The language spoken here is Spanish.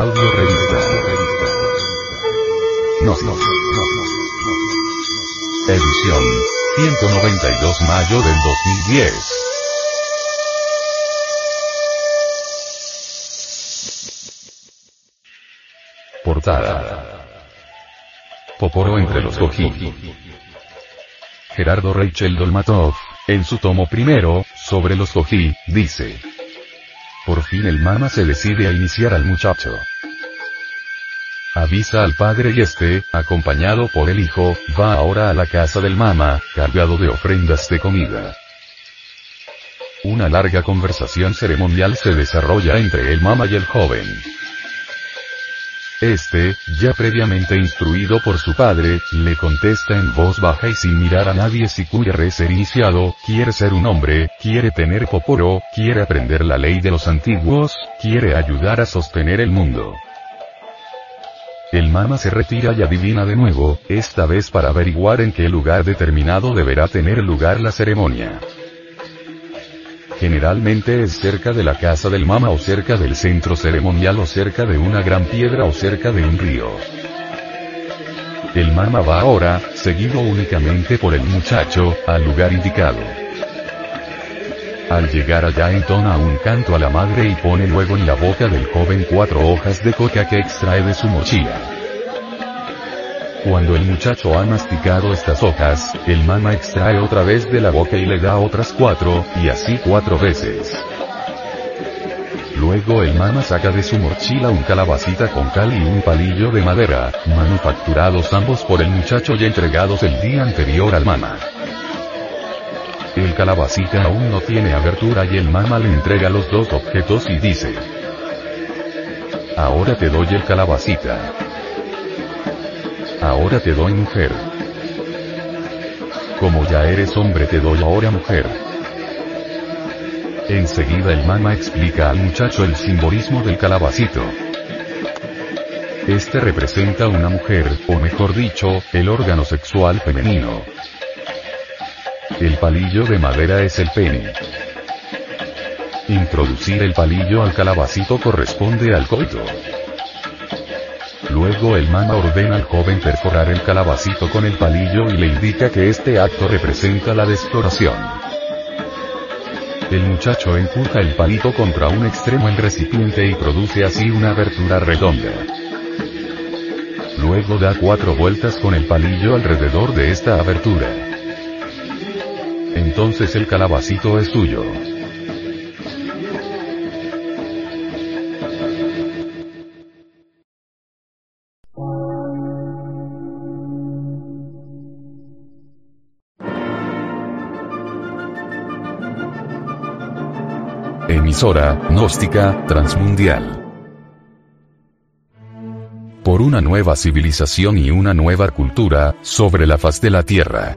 Audio Revista. No, no, Edición 192 mayo del 2010. Portada. Poporo entre los Goji. Gerardo Rachel Dolmatov, en su tomo primero, sobre los Goji, dice. Por fin el mama se decide a iniciar al muchacho. Avisa al padre y este, acompañado por el hijo, va ahora a la casa del mama, cargado de ofrendas de comida. Una larga conversación ceremonial se desarrolla entre el mama y el joven. Este, ya previamente instruido por su padre, le contesta en voz baja y sin mirar a nadie si quiere ser iniciado, quiere ser un hombre, quiere tener poporo, quiere aprender la ley de los antiguos, quiere ayudar a sostener el mundo. El mama se retira y adivina de nuevo, esta vez para averiguar en qué lugar determinado deberá tener lugar la ceremonia. Generalmente es cerca de la casa del mama o cerca del centro ceremonial o cerca de una gran piedra o cerca de un río. El mama va ahora, seguido únicamente por el muchacho, al lugar indicado. Al llegar allá entona un canto a la madre y pone luego en la boca del joven cuatro hojas de coca que extrae de su mochila. Cuando el muchacho ha masticado estas hojas, el mama extrae otra vez de la boca y le da otras cuatro, y así cuatro veces. Luego el mama saca de su mochila un calabacita con cal y un palillo de madera, manufacturados ambos por el muchacho y entregados el día anterior al mama. El calabacita aún no tiene abertura y el mama le entrega los dos objetos y dice. Ahora te doy el calabacita. Ahora te doy mujer. Como ya eres hombre te doy ahora mujer. Enseguida el mama explica al muchacho el simbolismo del calabacito. Este representa una mujer, o mejor dicho, el órgano sexual femenino. El palillo de madera es el pene. Introducir el palillo al calabacito corresponde al coito. Luego el mama ordena al joven perforar el calabacito con el palillo y le indica que este acto representa la desploración. El muchacho empuja el palito contra un extremo del recipiente y produce así una abertura redonda. Luego da cuatro vueltas con el palillo alrededor de esta abertura. Entonces el calabacito es suyo. Emisora, gnóstica, transmundial. Por una nueva civilización y una nueva cultura, sobre la faz de la Tierra.